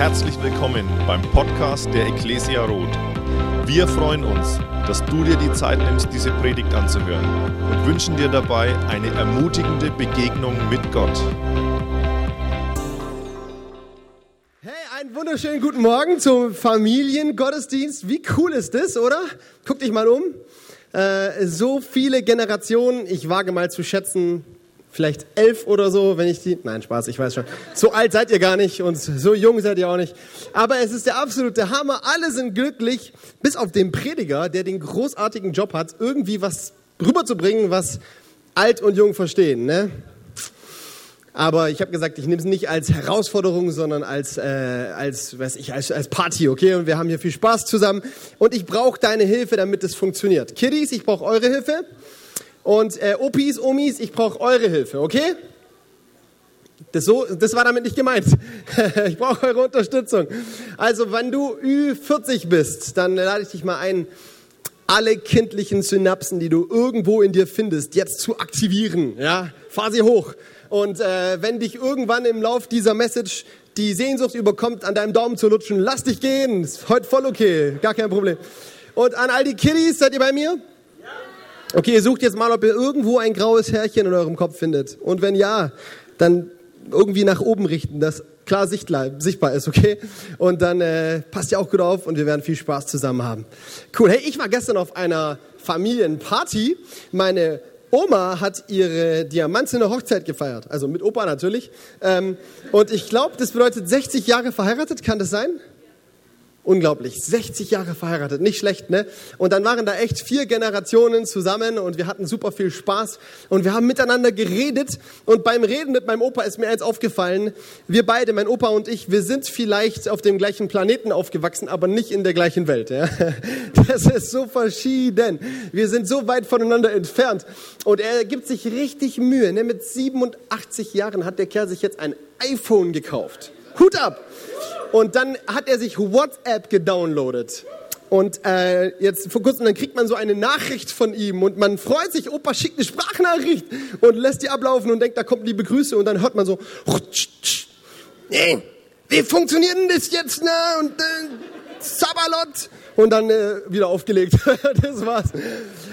Herzlich willkommen beim Podcast der Ecclesia Roth. Wir freuen uns, dass du dir die Zeit nimmst, diese Predigt anzuhören und wünschen dir dabei eine ermutigende Begegnung mit Gott. Hey, einen wunderschönen guten Morgen zum Familiengottesdienst. Wie cool ist das, oder? Guck dich mal um. Äh, so viele Generationen, ich wage mal zu schätzen, vielleicht elf oder so, wenn ich die. Nein, Spaß, ich weiß schon. So alt seid ihr gar nicht und so jung seid ihr auch nicht. Aber es ist der absolute Hammer. Alle sind glücklich, bis auf den Prediger, der den großartigen Job hat, irgendwie was rüberzubringen, was alt und jung verstehen. Ne? Aber ich habe gesagt, ich nehme es nicht als Herausforderung, sondern als, äh, als, weiß ich, als, als Party, okay? Und wir haben hier viel Spaß zusammen. Und ich brauche deine Hilfe, damit es funktioniert. Kiddies, ich brauche eure Hilfe. Und äh, Opis, Omis, ich brauche eure Hilfe, okay? Das, so, das war damit nicht gemeint. ich brauche eure Unterstützung. Also, wenn du Ü40 bist, dann lade ich dich mal ein, alle kindlichen Synapsen, die du irgendwo in dir findest, jetzt zu aktivieren. Ja, fahr sie hoch. Und äh, wenn dich irgendwann im Lauf dieser Message die Sehnsucht überkommt, an deinem Daumen zu lutschen, lass dich gehen. Ist heute voll okay, gar kein Problem. Und an all die Kiddies, seid ihr bei mir? Okay, ihr sucht jetzt mal, ob ihr irgendwo ein graues Härchen in eurem Kopf findet. Und wenn ja, dann irgendwie nach oben richten, dass klar sichtbar ist, okay? Und dann äh, passt ihr auch gut auf und wir werden viel Spaß zusammen haben. Cool. Hey, ich war gestern auf einer Familienparty. Meine Oma hat ihre diamantene Hochzeit gefeiert, also mit Opa natürlich. Ähm, und ich glaube, das bedeutet 60 Jahre verheiratet, kann das sein? Unglaublich, 60 Jahre verheiratet, nicht schlecht, ne? Und dann waren da echt vier Generationen zusammen und wir hatten super viel Spaß und wir haben miteinander geredet und beim Reden mit meinem Opa ist mir eins aufgefallen, wir beide, mein Opa und ich, wir sind vielleicht auf dem gleichen Planeten aufgewachsen, aber nicht in der gleichen Welt, ja? Das ist so verschieden. Wir sind so weit voneinander entfernt und er gibt sich richtig Mühe, ne? Mit 87 Jahren hat der Kerl sich jetzt ein iPhone gekauft. Hut ab! Und dann hat er sich WhatsApp gedownloadet. Und äh, jetzt vor kurzem, dann kriegt man so eine Nachricht von ihm und man freut sich, Opa schickt eine Sprachnachricht und lässt die ablaufen und denkt, da kommt liebe Grüße und dann hört man so, nee, wie funktioniert denn das jetzt, ne? Und äh, Sabalot und dann äh, wieder aufgelegt. das war's.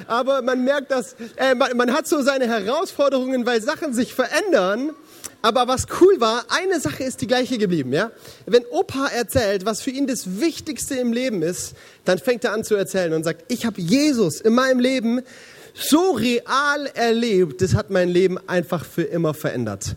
Aber man merkt, dass äh, man, man hat so seine Herausforderungen, weil Sachen sich verändern aber was cool war, eine Sache ist die gleiche geblieben, ja? Wenn Opa erzählt, was für ihn das Wichtigste im Leben ist, dann fängt er an zu erzählen und sagt, ich habe Jesus in meinem Leben so real erlebt, das hat mein Leben einfach für immer verändert.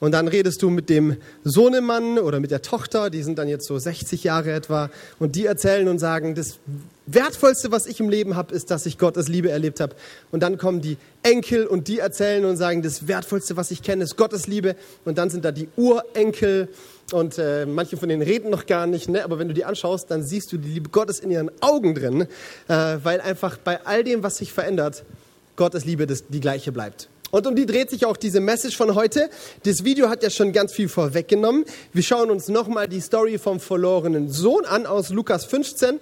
Und dann redest du mit dem Sohnemann oder mit der Tochter, die sind dann jetzt so 60 Jahre etwa, und die erzählen und sagen, das Wertvollste, was ich im Leben habe, ist, dass ich Gottes Liebe erlebt habe. Und dann kommen die Enkel und die erzählen und sagen, das Wertvollste, was ich kenne, ist Gottes Liebe. Und dann sind da die Urenkel und äh, manche von denen reden noch gar nicht, ne? aber wenn du die anschaust, dann siehst du die Liebe Gottes in ihren Augen drin, äh, weil einfach bei all dem, was sich verändert, Gottes Liebe das, die gleiche bleibt. Und um die dreht sich auch diese Message von heute. Das Video hat ja schon ganz viel vorweggenommen. Wir schauen uns nochmal die Story vom verlorenen Sohn an aus Lukas 15.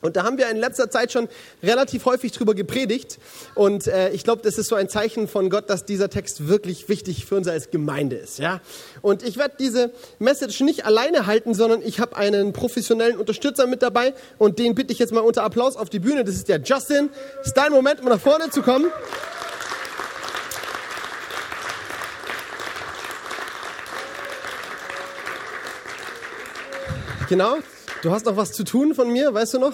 Und da haben wir in letzter Zeit schon relativ häufig drüber gepredigt. Und äh, ich glaube, das ist so ein Zeichen von Gott, dass dieser Text wirklich wichtig für uns als Gemeinde ist. Ja? Und ich werde diese Message nicht alleine halten, sondern ich habe einen professionellen Unterstützer mit dabei. Und den bitte ich jetzt mal unter Applaus auf die Bühne. Das ist der Justin. Ist dein Moment, um nach vorne zu kommen. Genau. Du hast noch was zu tun von mir, weißt du noch?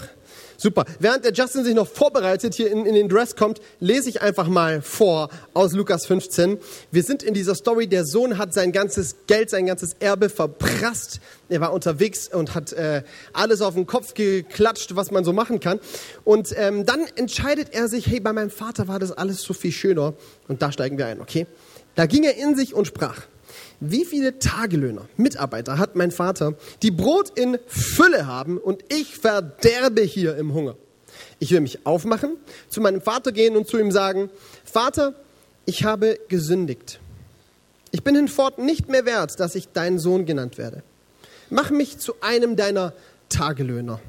Super. Während der Justin sich noch vorbereitet, hier in, in, den Dress kommt, lese ich einfach mal vor aus Lukas 15. Wir sind in dieser Story, der Sohn hat sein ganzes Geld, sein ganzes Erbe verprasst. Er war unterwegs und hat äh, alles auf den Kopf geklatscht, was man so machen kann. Und ähm, dann entscheidet er sich, hey, bei meinem Vater war das alles so viel schöner. Und da steigen wir ein, okay? Da ging er in sich und sprach. Wie viele Tagelöhner, Mitarbeiter hat mein Vater, die Brot in Fülle haben und ich verderbe hier im Hunger? Ich will mich aufmachen, zu meinem Vater gehen und zu ihm sagen, Vater, ich habe gesündigt. Ich bin hinfort nicht mehr wert, dass ich dein Sohn genannt werde. Mach mich zu einem deiner Tagelöhner.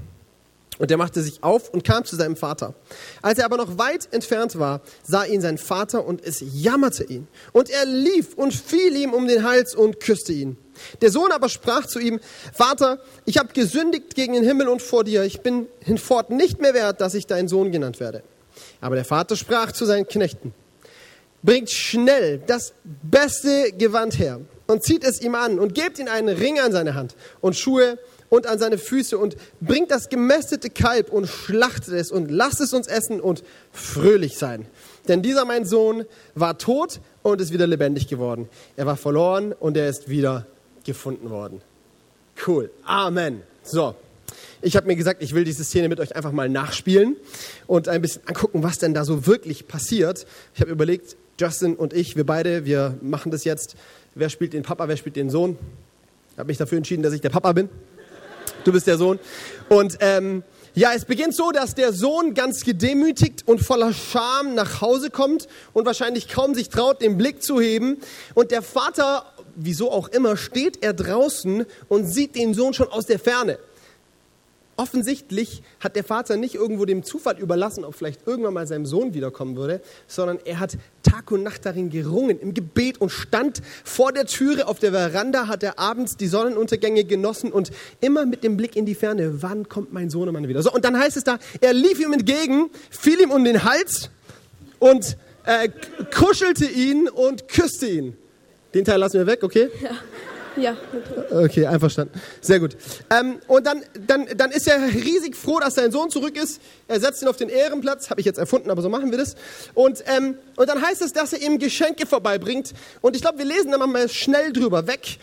Und er machte sich auf und kam zu seinem Vater. Als er aber noch weit entfernt war, sah ihn sein Vater und es jammerte ihn. Und er lief und fiel ihm um den Hals und küsste ihn. Der Sohn aber sprach zu ihm, Vater, ich habe gesündigt gegen den Himmel und vor dir. Ich bin hinfort nicht mehr wert, dass ich dein Sohn genannt werde. Aber der Vater sprach zu seinen Knechten, bringt schnell das beste Gewand her und zieht es ihm an und gebt ihm einen Ring an seine Hand und Schuhe und an seine Füße und bringt das gemästete Kalb und schlachtet es und lasst es uns essen und fröhlich sein. Denn dieser mein Sohn war tot und ist wieder lebendig geworden. Er war verloren und er ist wieder gefunden worden. Cool. Amen. So. Ich habe mir gesagt, ich will diese Szene mit euch einfach mal nachspielen und ein bisschen angucken, was denn da so wirklich passiert. Ich habe überlegt, Justin und ich, wir beide, wir machen das jetzt. Wer spielt den Papa, wer spielt den Sohn? Ich habe mich dafür entschieden, dass ich der Papa bin. Du bist der Sohn. Und ähm, ja, es beginnt so, dass der Sohn ganz gedemütigt und voller Scham nach Hause kommt und wahrscheinlich kaum sich traut, den Blick zu heben. Und der Vater, wieso auch immer, steht er draußen und sieht den Sohn schon aus der Ferne. Offensichtlich hat der Vater nicht irgendwo dem Zufall überlassen, ob vielleicht irgendwann mal sein Sohn wiederkommen würde, sondern er hat Tag und Nacht darin gerungen, im Gebet und stand vor der Türe auf der Veranda, hat er abends die Sonnenuntergänge genossen und immer mit dem Blick in die Ferne, wann kommt mein Sohnemann wieder? So, und dann heißt es da, er lief ihm entgegen, fiel ihm um den Hals und äh, kuschelte ihn und küsste ihn. Den Teil lassen wir weg, okay? Ja. Ja. Okay, einverstanden. Sehr gut. Ähm, und dann, dann, dann ist er riesig froh, dass sein Sohn zurück ist. Er setzt ihn auf den Ehrenplatz, habe ich jetzt erfunden, aber so machen wir das. Und, ähm, und dann heißt es, dass er ihm Geschenke vorbeibringt. Und ich glaube, wir lesen da mal schnell drüber weg.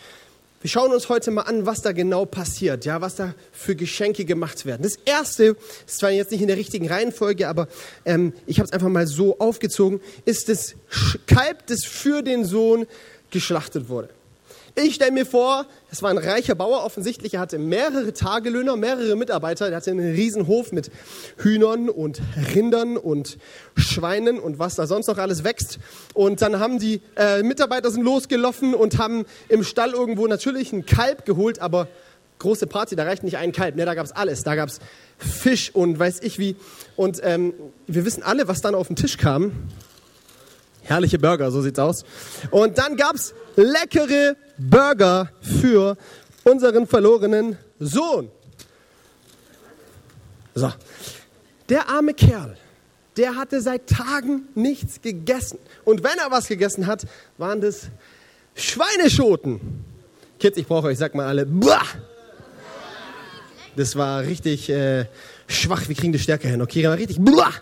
Wir schauen uns heute mal an, was da genau passiert, ja, was da für Geschenke gemacht werden. Das erste, ist zwar jetzt nicht in der richtigen Reihenfolge, aber ähm, ich habe es einfach mal so aufgezogen, ist das Kalb, das für den Sohn geschlachtet wurde. Ich stelle mir vor, es war ein reicher Bauer offensichtlich, er hatte mehrere Tagelöhner, mehrere Mitarbeiter, er hatte einen riesen Hof mit Hühnern und Rindern und Schweinen und was da sonst noch alles wächst. Und dann haben die äh, Mitarbeiter sind losgelaufen und haben im Stall irgendwo natürlich ein Kalb geholt, aber große Party, da reicht nicht ein Kalb, ne, da gab's alles, da gab's Fisch und weiß ich wie. Und ähm, wir wissen alle, was dann auf den Tisch kam. Herrliche Burger, so sieht's aus. Und dann gab's leckere Burger für unseren verlorenen Sohn. So. Der arme Kerl, der hatte seit Tagen nichts gegessen. Und wenn er was gegessen hat, waren das Schweineschoten. Kids, ich brauche euch, sag mal alle, Buah! Das war richtig äh, schwach. Wir kriegen die Stärke hin. Okay, war richtig. Buah!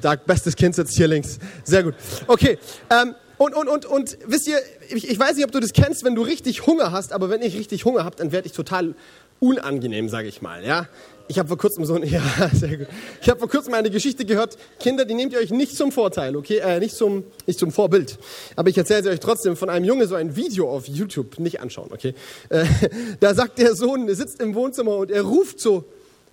Stark, bestes Kind sitzt hier links. Sehr gut. Okay, ähm, und, und, und, und wisst ihr, ich, ich weiß nicht, ob du das kennst, wenn du richtig Hunger hast, aber wenn ich richtig Hunger habe, dann werde ich total unangenehm, sage ich mal. Ja? Ich habe vor kurzem so ein, ja, sehr gut. Ich habe vor kurzem eine Geschichte gehört. Kinder, die nehmt ihr euch nicht zum Vorteil, okay, äh, nicht zum, nicht zum Vorbild. Aber ich erzähle sie euch trotzdem von einem Junge so ein Video auf YouTube, nicht anschauen, okay. Äh, da sagt der Sohn, er sitzt im Wohnzimmer und er ruft so,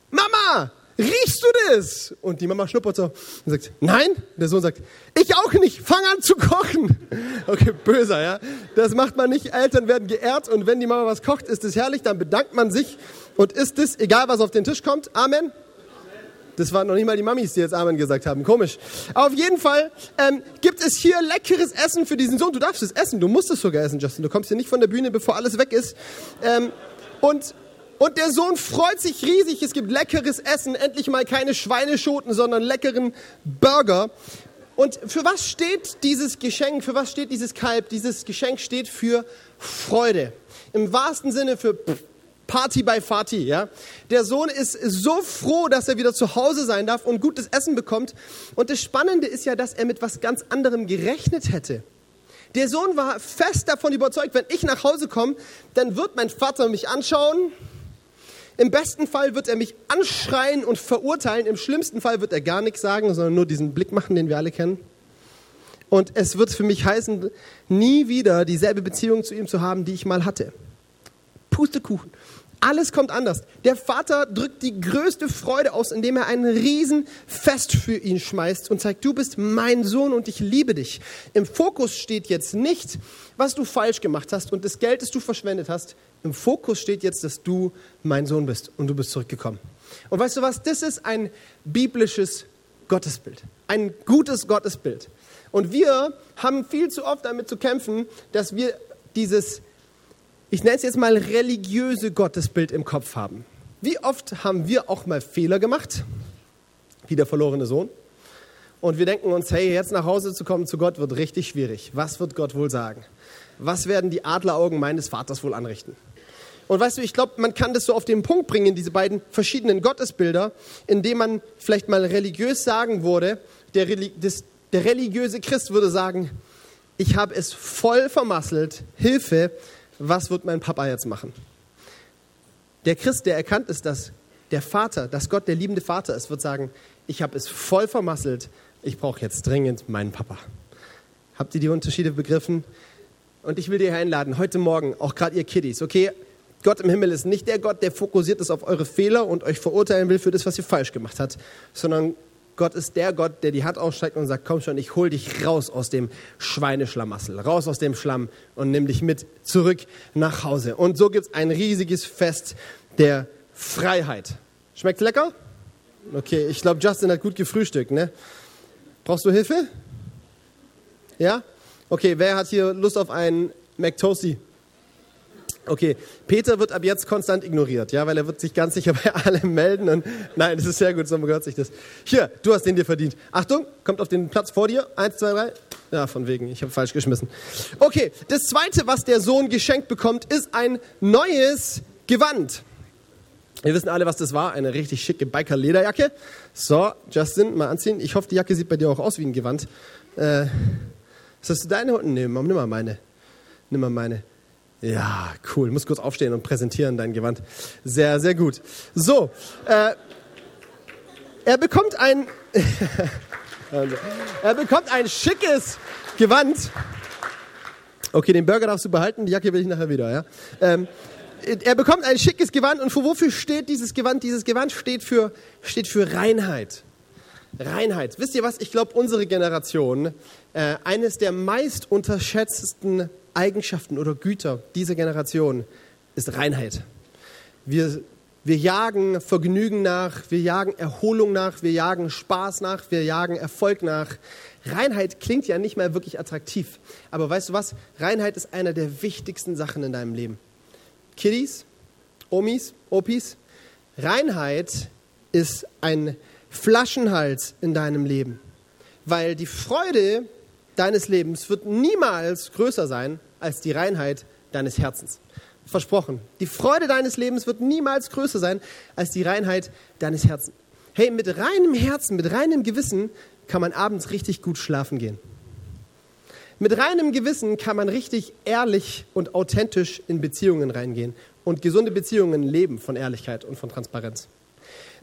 Mama, riechst du das? Und die Mama schnuppert so und sagt, nein. Der Sohn sagt, ich auch nicht, fang an zu kochen. Okay, böser, ja. Das macht man nicht. Eltern werden geehrt und wenn die Mama was kocht, ist es herrlich, dann bedankt man sich und isst es, egal was auf den Tisch kommt. Amen. Das waren noch nicht mal die Mamis, die jetzt Amen gesagt haben. Komisch. auf jeden Fall ähm, gibt es hier leckeres Essen für diesen Sohn. Du darfst es essen, du musst es sogar essen, Justin. Du kommst hier nicht von der Bühne, bevor alles weg ist. Ähm, und und der Sohn freut sich riesig, es gibt leckeres Essen, endlich mal keine Schweineschoten, sondern leckeren Burger. Und für was steht dieses Geschenk, für was steht dieses Kalb? Dieses Geschenk steht für Freude. Im wahrsten Sinne für Party bei Fati, ja. Der Sohn ist so froh, dass er wieder zu Hause sein darf und gutes Essen bekommt. Und das Spannende ist ja, dass er mit was ganz anderem gerechnet hätte. Der Sohn war fest davon überzeugt, wenn ich nach Hause komme, dann wird mein Vater mich anschauen, im besten Fall wird er mich anschreien und verurteilen. Im schlimmsten Fall wird er gar nichts sagen, sondern nur diesen Blick machen, den wir alle kennen. Und es wird für mich heißen, nie wieder dieselbe Beziehung zu ihm zu haben, die ich mal hatte. Pustekuchen. Alles kommt anders. Der Vater drückt die größte Freude aus, indem er ein Riesenfest für ihn schmeißt und zeigt, du bist mein Sohn und ich liebe dich. Im Fokus steht jetzt nicht, was du falsch gemacht hast und das Geld, das du verschwendet hast. Im Fokus steht jetzt, dass du mein Sohn bist und du bist zurückgekommen. Und weißt du was? Das ist ein biblisches Gottesbild. Ein gutes Gottesbild. Und wir haben viel zu oft damit zu kämpfen, dass wir dieses ich nenne es jetzt mal religiöse Gottesbild im Kopf haben. Wie oft haben wir auch mal Fehler gemacht, wie der verlorene Sohn? Und wir denken uns, hey, jetzt nach Hause zu kommen zu Gott wird richtig schwierig. Was wird Gott wohl sagen? Was werden die Adleraugen meines Vaters wohl anrichten? Und weißt du, ich glaube, man kann das so auf den Punkt bringen, diese beiden verschiedenen Gottesbilder, indem man vielleicht mal religiös sagen würde, der, das, der religiöse Christ würde sagen, ich habe es voll vermasselt, Hilfe, was wird mein Papa jetzt machen? Der Christ, der erkannt ist, dass der Vater, dass Gott der liebende Vater ist, wird sagen, ich habe es voll vermasselt, ich brauche jetzt dringend meinen Papa. Habt ihr die Unterschiede begriffen? Und ich will dir einladen, heute Morgen, auch gerade ihr Kiddies, okay, Gott im Himmel ist nicht der Gott, der fokussiert ist auf eure Fehler und euch verurteilen will für das, was ihr falsch gemacht habt, sondern Gott ist der Gott, der die Hand ausstreckt und sagt, komm schon, ich hol dich raus aus dem Schweineschlamassel, raus aus dem Schlamm und nimm dich mit zurück nach Hause. Und so gibt es ein riesiges Fest der Freiheit. Schmeckt lecker? Okay, ich glaube, Justin hat gut gefrühstückt, ne? Brauchst du Hilfe? Ja? Okay, wer hat hier Lust auf einen McToasty? Okay, Peter wird ab jetzt konstant ignoriert, ja, weil er wird sich ganz sicher bei allem melden und nein, das ist sehr gut, so gehört sich das. Hier, du hast den dir verdient. Achtung, kommt auf den Platz vor dir. Eins, zwei, drei. Ja, von wegen, ich habe falsch geschmissen. Okay, das zweite, was der Sohn geschenkt bekommt, ist ein neues Gewand. Wir wissen alle, was das war. Eine richtig schicke Biker-Lederjacke. So, Justin, mal anziehen. Ich hoffe, die Jacke sieht bei dir auch aus wie ein Gewand. Äh, ist das deine? Nee, nimm mal meine. Nimm mal meine. Ja, cool. Muss kurz aufstehen und präsentieren dein Gewand. Sehr, sehr gut. So, äh, er bekommt ein, er bekommt ein schickes Gewand. Okay, den Burger darfst du behalten, die Jacke will ich nachher wieder, ja. Ähm, er bekommt ein schickes Gewand und für wofür steht dieses Gewand? Dieses Gewand steht für, steht für Reinheit. Reinheit. Wisst ihr was? Ich glaube, unsere Generation, äh, eines der meist unterschätzten Eigenschaften oder Güter dieser Generation ist Reinheit. Wir, wir jagen Vergnügen nach, wir jagen Erholung nach, wir jagen Spaß nach, wir jagen Erfolg nach. Reinheit klingt ja nicht mehr wirklich attraktiv. Aber weißt du was? Reinheit ist einer der wichtigsten Sachen in deinem Leben. Kiddies, Omis, Opis, Reinheit ist ein Flaschenhals in deinem Leben. Weil die Freude deines Lebens wird niemals größer sein als die Reinheit deines Herzens. Versprochen. Die Freude deines Lebens wird niemals größer sein als die Reinheit deines Herzens. Hey, mit reinem Herzen, mit reinem Gewissen kann man abends richtig gut schlafen gehen. Mit reinem Gewissen kann man richtig ehrlich und authentisch in Beziehungen reingehen. Und gesunde Beziehungen leben von Ehrlichkeit und von Transparenz.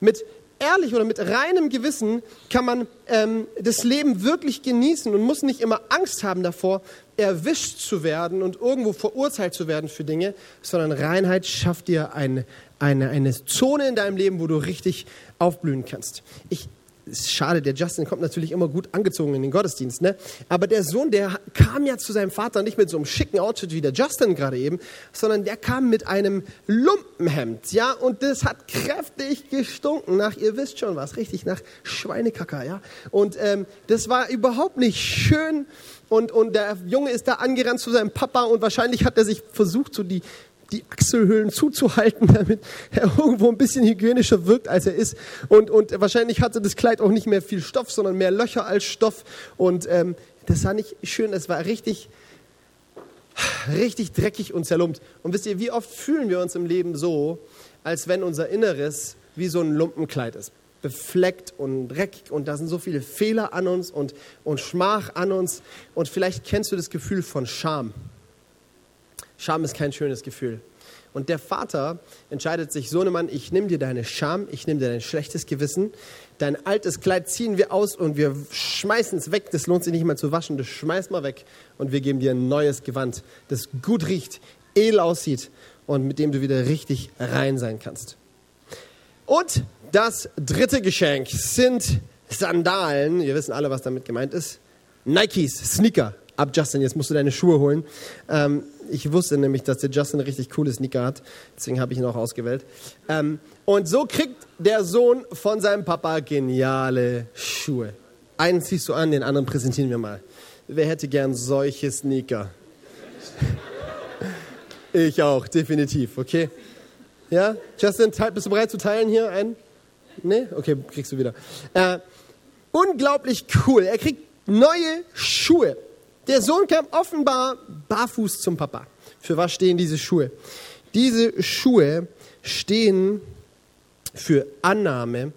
Mit ehrlich oder mit reinem Gewissen kann man ähm, das Leben wirklich genießen und muss nicht immer Angst haben davor, erwischt zu werden und irgendwo verurteilt zu werden für Dinge, sondern Reinheit schafft dir eine, eine, eine Zone in deinem Leben, wo du richtig aufblühen kannst. Ich ist schade, der Justin kommt natürlich immer gut angezogen in den Gottesdienst, ne? Aber der Sohn, der kam ja zu seinem Vater nicht mit so einem schicken Outfit wie der Justin gerade eben, sondern der kam mit einem Lumpenhemd, ja? Und das hat kräftig gestunken nach, ihr wisst schon was, richtig nach Schweinekacker, ja? Und ähm, das war überhaupt nicht schön. Und, und der Junge ist da angerannt zu seinem Papa und wahrscheinlich hat er sich versucht, so die die Achselhöhlen zuzuhalten, damit er irgendwo ein bisschen hygienischer wirkt, als er ist. Und, und wahrscheinlich hatte das Kleid auch nicht mehr viel Stoff, sondern mehr Löcher als Stoff. Und ähm, das sah nicht schön, es war richtig, richtig dreckig und zerlumpt. Und wisst ihr, wie oft fühlen wir uns im Leben so, als wenn unser Inneres wie so ein Lumpenkleid ist? befleckt und dreckig und da sind so viele Fehler an uns und, und Schmach an uns. Und vielleicht kennst du das Gefühl von Scham. Scham ist kein schönes Gefühl. Und der Vater entscheidet sich, Sohnemann, ich nehme dir deine Scham, ich nehme dir dein schlechtes Gewissen, dein altes Kleid ziehen wir aus und wir schmeißen es weg, das lohnt sich nicht mehr zu waschen, das schmeiß mal weg und wir geben dir ein neues Gewand, das gut riecht, edel aussieht und mit dem du wieder richtig rein sein kannst. Und das dritte Geschenk sind Sandalen. Wir wissen alle, was damit gemeint ist. Nikes, Sneaker. Ab Justin, jetzt musst du deine Schuhe holen. Ähm, ich wusste nämlich, dass der Justin richtig coole Sneaker hat. Deswegen habe ich ihn auch ausgewählt. Ähm, und so kriegt der Sohn von seinem Papa geniale Schuhe. Einen ziehst du an, den anderen präsentieren wir mal. Wer hätte gern solche Sneaker? ich auch, definitiv, okay? Ja, Justin, bist du bereit zu teilen hier einen? Nee? Okay, kriegst du wieder. Äh, unglaublich cool. Er kriegt neue Schuhe. Der Sohn kam offenbar barfuß zum Papa. Für was stehen diese Schuhe? Diese Schuhe stehen für Annahme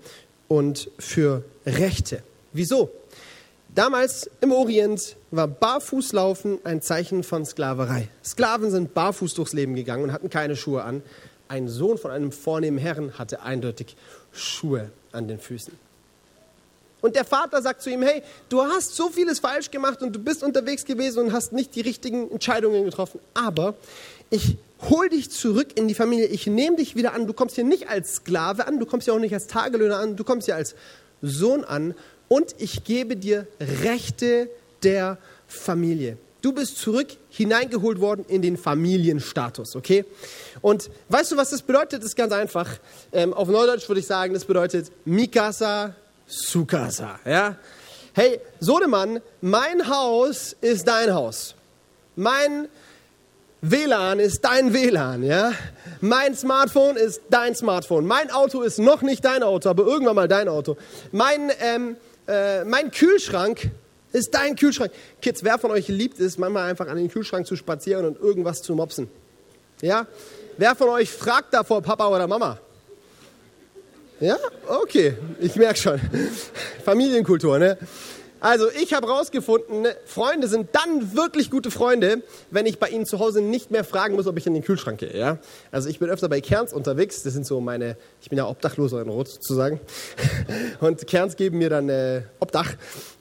und für Rechte. Wieso? Damals im Orient war Barfußlaufen ein Zeichen von Sklaverei. Sklaven sind barfuß durchs Leben gegangen und hatten keine Schuhe an. Ein Sohn von einem vornehmen Herrn hatte eindeutig Schuhe an den Füßen. Und der Vater sagt zu ihm, hey, du hast so vieles falsch gemacht und du bist unterwegs gewesen und hast nicht die richtigen Entscheidungen getroffen. Aber ich hol dich zurück in die Familie, ich nehme dich wieder an. Du kommst hier nicht als Sklave an, du kommst hier auch nicht als Tagelöhner an, du kommst hier als Sohn an und ich gebe dir Rechte der Familie. Du bist zurück hineingeholt worden in den Familienstatus, okay? Und weißt du, was das bedeutet? Das ist ganz einfach. Ähm, auf Neudeutsch würde ich sagen, das bedeutet Mikasa Sukasa, ja? Hey, Sodemann, mein Haus ist dein Haus. Mein WLAN ist dein WLAN, ja? Mein Smartphone ist dein Smartphone. Mein Auto ist noch nicht dein Auto, aber irgendwann mal dein Auto. Mein, ähm, äh, mein Kühlschrank ist dein Kühlschrank. Kids, wer von euch liebt es, manchmal einfach an den Kühlschrank zu spazieren und irgendwas zu mopsen? Ja? Wer von euch fragt davor Papa oder Mama? Ja? Okay, ich merke schon. Familienkultur, ne? Also ich habe herausgefunden, ne, Freunde sind dann wirklich gute Freunde, wenn ich bei ihnen zu Hause nicht mehr fragen muss, ob ich in den Kühlschrank gehe. Ja? Also ich bin öfter bei Kerns unterwegs. Das sind so meine, ich bin ja Obdachloser in Rot sozusagen. Und Kerns geben mir dann äh, Obdach.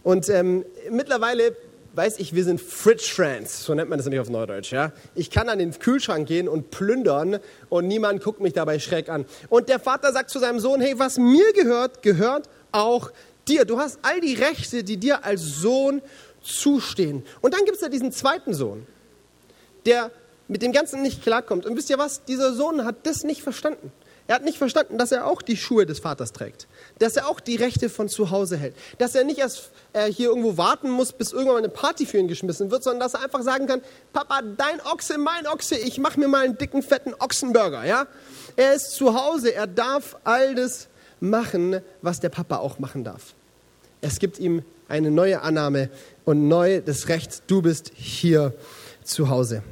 Und ähm, mittlerweile weiß ich, wir sind Fridge Friends, so nennt man das nämlich auf Neudeutsch. Ja? Ich kann an den Kühlschrank gehen und plündern und niemand guckt mich dabei schräg an. Und der Vater sagt zu seinem Sohn, hey, was mir gehört, gehört auch dir. Du hast all die Rechte, die dir als Sohn zustehen. Und dann gibt es da diesen zweiten Sohn, der mit dem Ganzen nicht klarkommt. Und wisst ihr was? Dieser Sohn hat das nicht verstanden. Er hat nicht verstanden, dass er auch die Schuhe des Vaters trägt, dass er auch die Rechte von zu Hause hält, dass er nicht erst äh, hier irgendwo warten muss, bis irgendwann eine Party für ihn geschmissen wird, sondern dass er einfach sagen kann, Papa, dein Ochse, mein Ochse, ich mache mir mal einen dicken, fetten Ochsenburger. Ja? Er ist zu Hause, er darf all das machen, was der Papa auch machen darf. Es gibt ihm eine neue Annahme und neu das Recht, du bist hier zu Hause.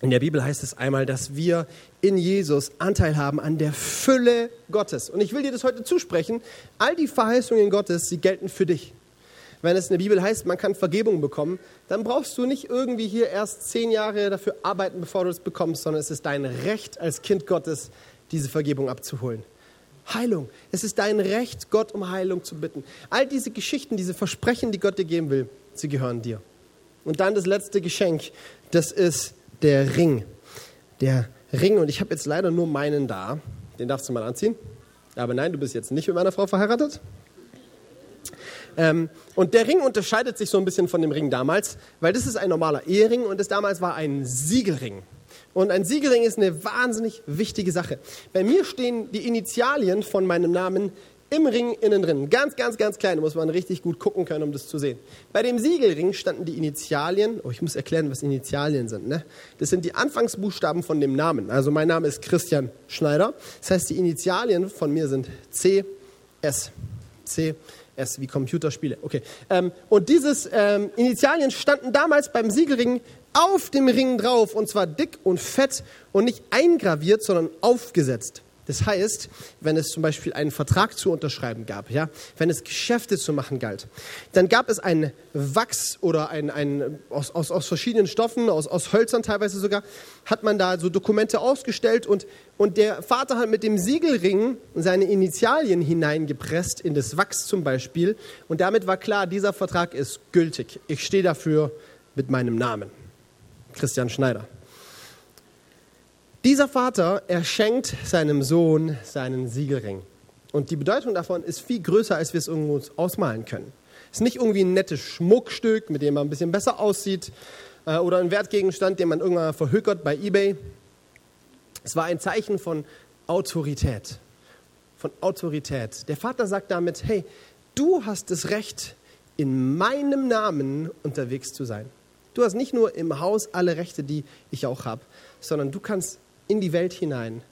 In der Bibel heißt es einmal, dass wir in Jesus Anteil haben an der Fülle Gottes. Und ich will dir das heute zusprechen. All die Verheißungen Gottes, sie gelten für dich. Wenn es in der Bibel heißt, man kann Vergebung bekommen, dann brauchst du nicht irgendwie hier erst zehn Jahre dafür arbeiten, bevor du es bekommst, sondern es ist dein Recht als Kind Gottes, diese Vergebung abzuholen. Heilung. Es ist dein Recht, Gott um Heilung zu bitten. All diese Geschichten, diese Versprechen, die Gott dir geben will, sie gehören dir. Und dann das letzte Geschenk, das ist der Ring. Der Ring, und ich habe jetzt leider nur meinen da. Den darfst du mal anziehen. Aber nein, du bist jetzt nicht mit meiner Frau verheiratet. Ähm, und der Ring unterscheidet sich so ein bisschen von dem Ring damals, weil das ist ein normaler Ehering und das damals war ein Siegelring. Und ein Siegelring ist eine wahnsinnig wichtige Sache. Bei mir stehen die Initialien von meinem Namen im Ring innen drin. Ganz, ganz, ganz klein. Muss man richtig gut gucken können, um das zu sehen. Bei dem Siegelring standen die Initialien. Oh, ich muss erklären, was Initialien sind. Ne? Das sind die Anfangsbuchstaben von dem Namen. Also mein Name ist Christian Schneider. Das heißt, die Initialien von mir sind C, S. C, S wie Computerspiele. Okay. Ähm, und dieses ähm, Initialien standen damals beim Siegelring auf dem Ring drauf. Und zwar dick und fett und nicht eingraviert, sondern aufgesetzt. Das heißt, wenn es zum Beispiel einen Vertrag zu unterschreiben gab, ja, wenn es Geschäfte zu machen galt, dann gab es ein Wachs oder ein, ein aus, aus, aus verschiedenen Stoffen, aus, aus Hölzern teilweise sogar, hat man da so Dokumente ausgestellt und, und der Vater hat mit dem Siegelring seine Initialien hineingepresst in das Wachs zum Beispiel und damit war klar, dieser Vertrag ist gültig. Ich stehe dafür mit meinem Namen. Christian Schneider. Dieser Vater, er schenkt seinem Sohn seinen Siegelring. Und die Bedeutung davon ist viel größer, als wir es irgendwo ausmalen können. Es ist nicht irgendwie ein nettes Schmuckstück, mit dem man ein bisschen besser aussieht, äh, oder ein Wertgegenstand, den man irgendwann verhökert bei eBay. Es war ein Zeichen von Autorität. Von Autorität. Der Vater sagt damit, hey, du hast das Recht, in meinem Namen unterwegs zu sein. Du hast nicht nur im Haus alle Rechte, die ich auch habe, sondern du kannst in die Welt hinein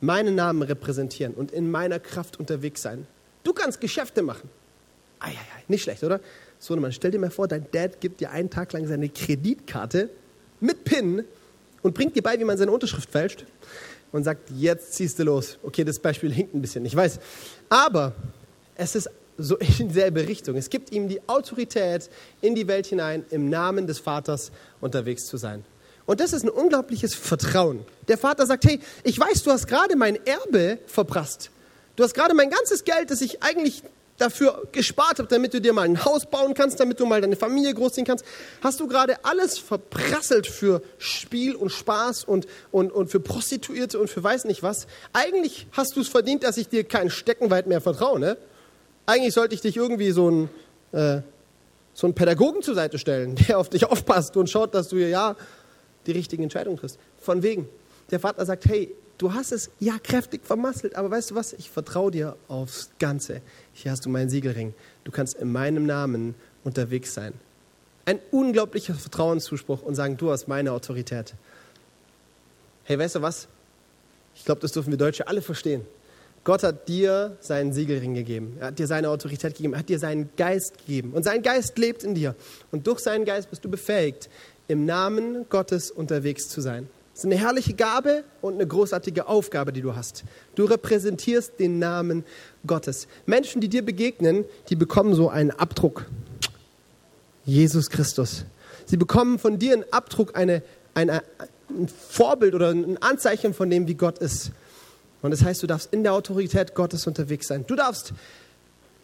meinen Namen repräsentieren und in meiner Kraft unterwegs sein. Du kannst Geschäfte machen. Eieiei, nicht schlecht, oder? So, man stell dir mal vor, dein Dad gibt dir einen Tag lang seine Kreditkarte mit PIN und bringt dir bei, wie man seine Unterschrift fälscht und sagt, jetzt ziehst du los. Okay, das Beispiel hinkt ein bisschen, ich weiß. Aber es ist so in dieselbe Richtung. Es gibt ihm die Autorität, in die Welt hinein im Namen des Vaters unterwegs zu sein. Und das ist ein unglaubliches Vertrauen. Der Vater sagt, hey, ich weiß, du hast gerade mein Erbe verprasst. Du hast gerade mein ganzes Geld, das ich eigentlich dafür gespart habe, damit du dir mal ein Haus bauen kannst, damit du mal deine Familie großziehen kannst, hast du gerade alles verprasselt für Spiel und Spaß und, und, und für Prostituierte und für weiß nicht was. Eigentlich hast du es verdient, dass ich dir kein Steckenweit mehr vertraue. Ne? Eigentlich sollte ich dich irgendwie so ein, äh, so einen Pädagogen zur Seite stellen, der auf dich aufpasst und schaut, dass du ja die richtigen Entscheidungen triffst. Von wegen. Der Vater sagt, hey, du hast es ja kräftig vermasselt, aber weißt du was? Ich vertraue dir aufs Ganze. Hier hast du meinen Siegelring. Du kannst in meinem Namen unterwegs sein. Ein unglaublicher Vertrauenszuspruch und sagen, du hast meine Autorität. Hey, weißt du was? Ich glaube, das dürfen wir Deutsche alle verstehen. Gott hat dir seinen Siegelring gegeben. Er hat dir seine Autorität gegeben. Er hat dir seinen Geist gegeben. Und sein Geist lebt in dir. Und durch seinen Geist bist du befähigt, im Namen Gottes unterwegs zu sein. Das ist eine herrliche Gabe und eine großartige Aufgabe, die du hast. Du repräsentierst den Namen Gottes. Menschen, die dir begegnen, die bekommen so einen Abdruck. Jesus Christus. Sie bekommen von dir einen Abdruck, eine, eine, ein Vorbild oder ein Anzeichen von dem, wie Gott ist. Und das heißt, du darfst in der Autorität Gottes unterwegs sein. Du darfst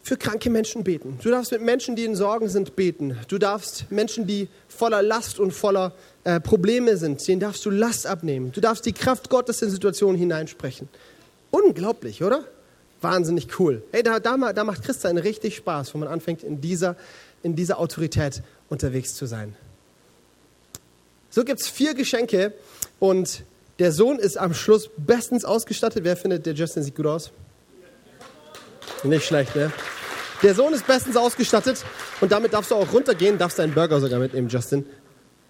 für kranke Menschen beten. Du darfst mit Menschen, die in Sorgen sind, beten. Du darfst Menschen, die voller Last und voller äh, Probleme sind, denen darfst du Last abnehmen. Du darfst die Kraft Gottes in Situationen hineinsprechen. Unglaublich, oder? Wahnsinnig cool. Hey, da, da, da macht Christsein richtig Spaß, wenn man anfängt, in dieser, in dieser Autorität unterwegs zu sein. So gibt es vier Geschenke und der Sohn ist am Schluss bestens ausgestattet. Wer findet, der Justin sieht gut aus? Nicht schlecht, ne? Der Sohn ist bestens ausgestattet und damit darfst du auch runtergehen, darfst deinen Burger sogar mitnehmen, Justin.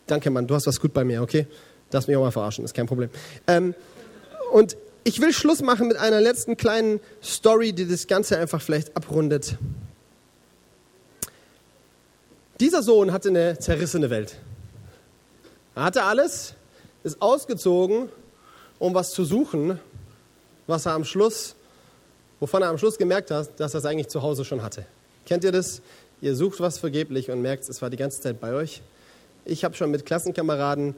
Danke, Mann, du hast was gut bei mir, okay? Darfst mich auch mal verarschen, ist kein Problem. Ähm, und ich will Schluss machen mit einer letzten kleinen Story, die das Ganze einfach vielleicht abrundet. Dieser Sohn hatte eine zerrissene Welt. Er hatte alles, ist ausgezogen, um was zu suchen, was er am Schluss wovon er am Schluss gemerkt hat, dass er es eigentlich zu Hause schon hatte. Kennt ihr das? Ihr sucht was vergeblich und merkt, es war die ganze Zeit bei euch. Ich habe schon mit Klassenkameraden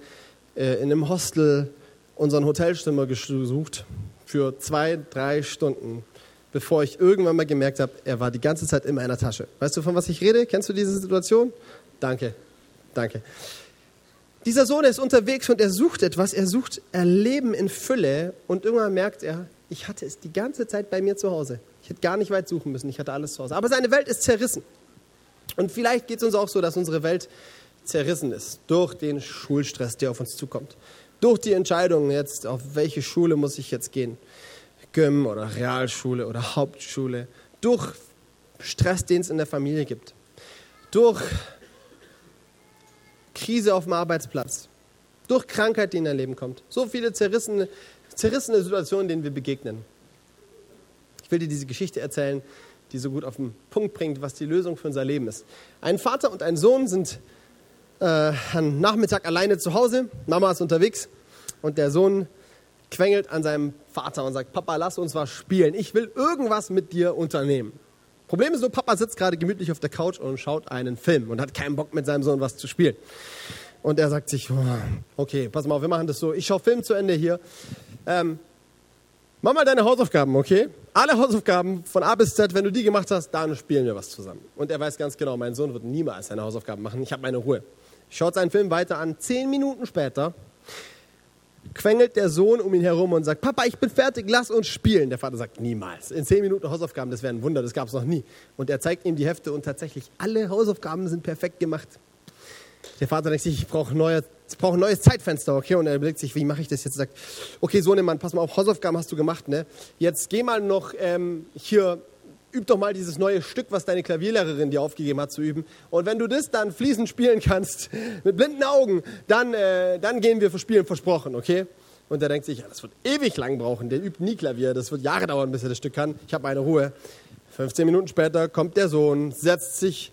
äh, in einem Hostel unseren Hotelzimmer gesucht für zwei, drei Stunden, bevor ich irgendwann mal gemerkt habe, er war die ganze Zeit in meiner Tasche. Weißt du, von was ich rede? Kennst du diese Situation? Danke, danke. Dieser Sohn ist unterwegs und er sucht etwas, er sucht Erleben in Fülle und irgendwann merkt er, ich hatte es die ganze Zeit bei mir zu Hause. Ich hätte gar nicht weit suchen müssen, ich hatte alles zu Hause. Aber seine Welt ist zerrissen. Und vielleicht geht es uns auch so, dass unsere Welt zerrissen ist durch den Schulstress, der auf uns zukommt. Durch die Entscheidung jetzt, auf welche Schule muss ich jetzt gehen. Gym oder Realschule oder Hauptschule. Durch Stress, den es in der Familie gibt. Durch Krise auf dem Arbeitsplatz. Durch Krankheit, die in dein Leben kommt. So viele zerrissene zerrissene Situationen, denen wir begegnen. Ich will dir diese Geschichte erzählen, die so gut auf den Punkt bringt, was die Lösung für unser Leben ist. Ein Vater und ein Sohn sind äh, am Nachmittag alleine zu Hause. Mama ist unterwegs und der Sohn quengelt an seinem Vater und sagt, Papa, lass uns was spielen. Ich will irgendwas mit dir unternehmen. Problem ist nur, Papa sitzt gerade gemütlich auf der Couch und schaut einen Film und hat keinen Bock mit seinem Sohn was zu spielen. Und er sagt sich, okay, pass mal auf, wir machen das so. Ich schaue Film zu Ende hier ähm, mach mal deine Hausaufgaben, okay? Alle Hausaufgaben von A bis Z, wenn du die gemacht hast, dann spielen wir was zusammen. Und er weiß ganz genau, mein Sohn wird niemals seine Hausaufgaben machen. Ich habe meine Ruhe. Schaut seinen Film weiter an. Zehn Minuten später quengelt der Sohn um ihn herum und sagt, Papa, ich bin fertig, lass uns spielen. Der Vater sagt, niemals. In zehn Minuten Hausaufgaben, das wäre ein Wunder, das gab es noch nie. Und er zeigt ihm die Hefte und tatsächlich alle Hausaufgaben sind perfekt gemacht. Der Vater denkt sich, ich brauche neue, brauch ein neues Zeitfenster, okay? Und er überlegt sich, wie mache ich das jetzt? Sagt, okay, Sohnemann, pass mal auf, Hausaufgaben hast du gemacht, ne? Jetzt geh mal noch ähm, hier üb doch mal dieses neue Stück, was deine Klavierlehrerin dir aufgegeben hat zu üben. Und wenn du das dann fließend spielen kannst, mit blinden Augen, dann, äh, dann gehen wir für Spielen versprochen, okay? Und er denkt sich, ja, das wird ewig lang brauchen. Der übt nie Klavier, das wird Jahre dauern, bis er das Stück kann. Ich habe meine Ruhe. 15 Minuten später kommt der Sohn, setzt sich,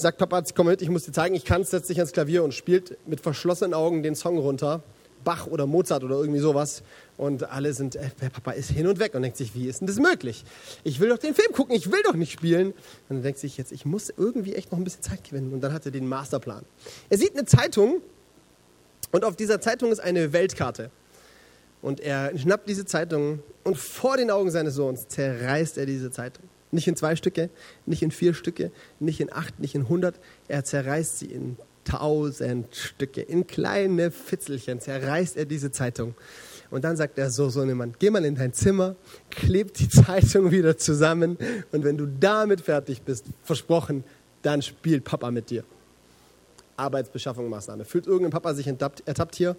sagt Papa, komm mit, ich muss dir zeigen, ich kann setzt sich ans Klavier und spielt mit verschlossenen Augen den Song runter. Bach oder Mozart oder irgendwie sowas. Und alle sind, äh, Papa ist hin und weg und denkt sich, wie ist denn das möglich? Ich will doch den Film gucken, ich will doch nicht spielen. Und dann denkt sich jetzt, ich muss irgendwie echt noch ein bisschen Zeit gewinnen. Und dann hat er den Masterplan. Er sieht eine Zeitung und auf dieser Zeitung ist eine Weltkarte. Und er schnappt diese Zeitung und vor den Augen seines Sohns zerreißt er diese Zeitung. Nicht in zwei Stücke, nicht in vier Stücke, nicht in acht, nicht in hundert. Er zerreißt sie in tausend Stücke, in kleine Fitzelchen zerreißt er diese Zeitung. Und dann sagt er so, so jemand, geh mal in dein Zimmer, kleb die Zeitung wieder zusammen und wenn du damit fertig bist, versprochen, dann spielt Papa mit dir. Arbeitsbeschaffung, Maßnahme. Fühlt irgendein Papa sich ertappt hier?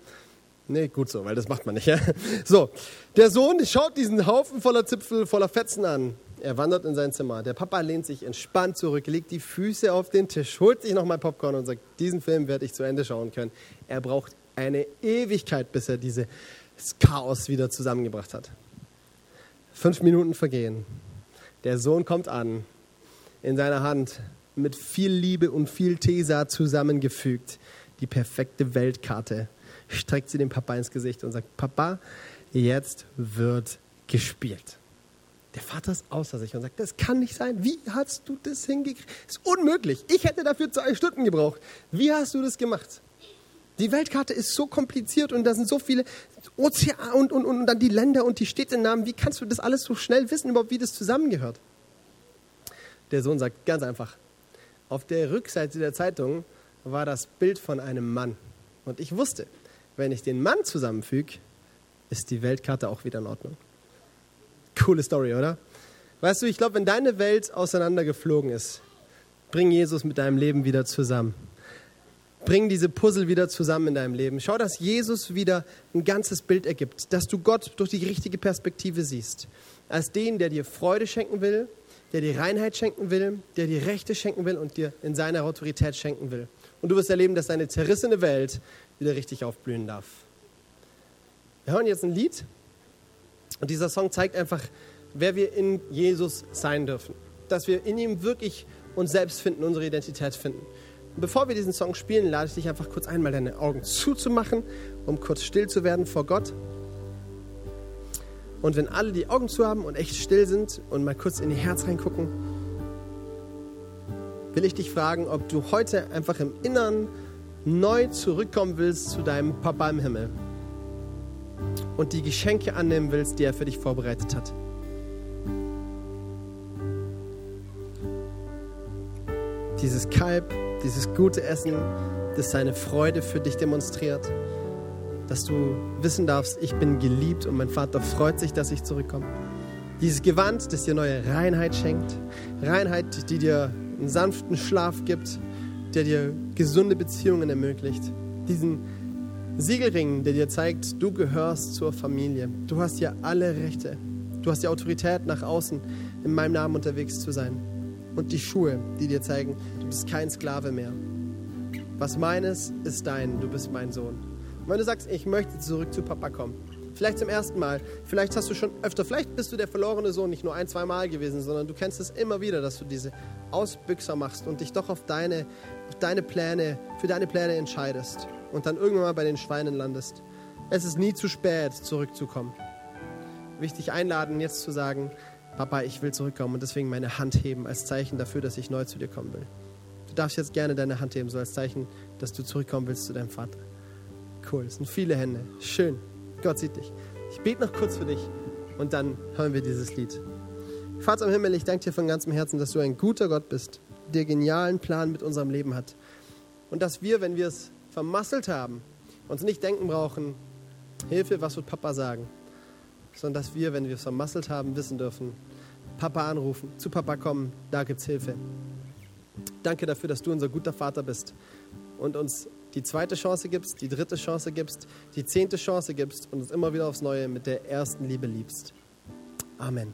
Nee, gut so, weil das macht man nicht. Ja? So, der Sohn schaut diesen Haufen voller Zipfel, voller Fetzen an. Er wandert in sein Zimmer. Der Papa lehnt sich entspannt zurück, legt die Füße auf den Tisch, holt sich nochmal Popcorn und sagt, diesen Film werde ich zu Ende schauen können. Er braucht eine Ewigkeit, bis er dieses Chaos wieder zusammengebracht hat. Fünf Minuten vergehen. Der Sohn kommt an, in seiner Hand mit viel Liebe und viel Tesa zusammengefügt, die perfekte Weltkarte, streckt sie dem Papa ins Gesicht und sagt, Papa, jetzt wird gespielt. Der Vater ist außer sich und sagt, das kann nicht sein. Wie hast du das hingekriegt? Das ist unmöglich. Ich hätte dafür zwei Stunden gebraucht. Wie hast du das gemacht? Die Weltkarte ist so kompliziert und da sind so viele Ozeane und, und, und dann die Länder und die Städtenamen. Wie kannst du das alles so schnell wissen, überhaupt wie das zusammengehört? Der Sohn sagt ganz einfach, auf der Rückseite der Zeitung war das Bild von einem Mann. Und ich wusste, wenn ich den Mann zusammenfüge, ist die Weltkarte auch wieder in Ordnung. Coole Story, oder? Weißt du, ich glaube, wenn deine Welt auseinandergeflogen ist, bring Jesus mit deinem Leben wieder zusammen. Bring diese Puzzle wieder zusammen in deinem Leben. Schau, dass Jesus wieder ein ganzes Bild ergibt, dass du Gott durch die richtige Perspektive siehst. Als den, der dir Freude schenken will, der dir Reinheit schenken will, der dir Rechte schenken will und dir in seiner Autorität schenken will. Und du wirst erleben, dass deine zerrissene Welt wieder richtig aufblühen darf. Wir hören jetzt ein Lied. Und dieser Song zeigt einfach, wer wir in Jesus sein dürfen. Dass wir in ihm wirklich uns selbst finden, unsere Identität finden. Und bevor wir diesen Song spielen, lade ich dich einfach kurz einmal deine Augen zuzumachen, um kurz still zu werden vor Gott. Und wenn alle die Augen zu haben und echt still sind und mal kurz in ihr Herz reingucken, will ich dich fragen, ob du heute einfach im Innern neu zurückkommen willst zu deinem Papa im Himmel und die Geschenke annehmen willst, die er für dich vorbereitet hat. Dieses Kalb, dieses gute Essen, das seine Freude für dich demonstriert, dass du wissen darfst, ich bin geliebt und mein Vater freut sich, dass ich zurückkomme. Dieses Gewand, das dir neue Reinheit schenkt, Reinheit, die dir einen sanften Schlaf gibt, der dir gesunde Beziehungen ermöglicht. Diesen Siegelring, der dir zeigt, du gehörst zur Familie. Du hast hier alle Rechte. Du hast die Autorität, nach außen in meinem Namen unterwegs zu sein. Und die Schuhe, die dir zeigen, du bist kein Sklave mehr. Was meines ist dein, du bist mein Sohn. Und wenn du sagst, ich möchte zurück zu Papa kommen, vielleicht zum ersten Mal, vielleicht hast du schon öfter, vielleicht bist du der verlorene Sohn nicht nur ein, zwei Mal gewesen, sondern du kennst es immer wieder, dass du diese Ausbüchser machst und dich doch auf deine, auf deine Pläne, für deine Pläne entscheidest und dann irgendwann mal bei den Schweinen landest. Es ist nie zu spät, zurückzukommen. Wichtig einladen, jetzt zu sagen, Papa, ich will zurückkommen und deswegen meine Hand heben als Zeichen dafür, dass ich neu zu dir kommen will. Du darfst jetzt gerne deine Hand heben, so als Zeichen, dass du zurückkommen willst zu deinem Vater. Cool, es sind viele Hände. Schön. Gott sieht dich. Ich bete noch kurz für dich und dann hören wir dieses Lied. Vater im Himmel, ich danke dir von ganzem Herzen, dass du ein guter Gott bist, der genialen Plan mit unserem Leben hat. Und dass wir, wenn wir es vermasselt haben, uns nicht denken brauchen, Hilfe, was wird Papa sagen? Sondern dass wir, wenn wir es vermasselt haben, wissen dürfen, Papa anrufen, zu Papa kommen, da gibt's Hilfe. Danke dafür, dass du unser guter Vater bist und uns die zweite Chance gibst, die dritte Chance gibst, die zehnte Chance gibst und uns immer wieder aufs Neue mit der ersten Liebe liebst. Amen.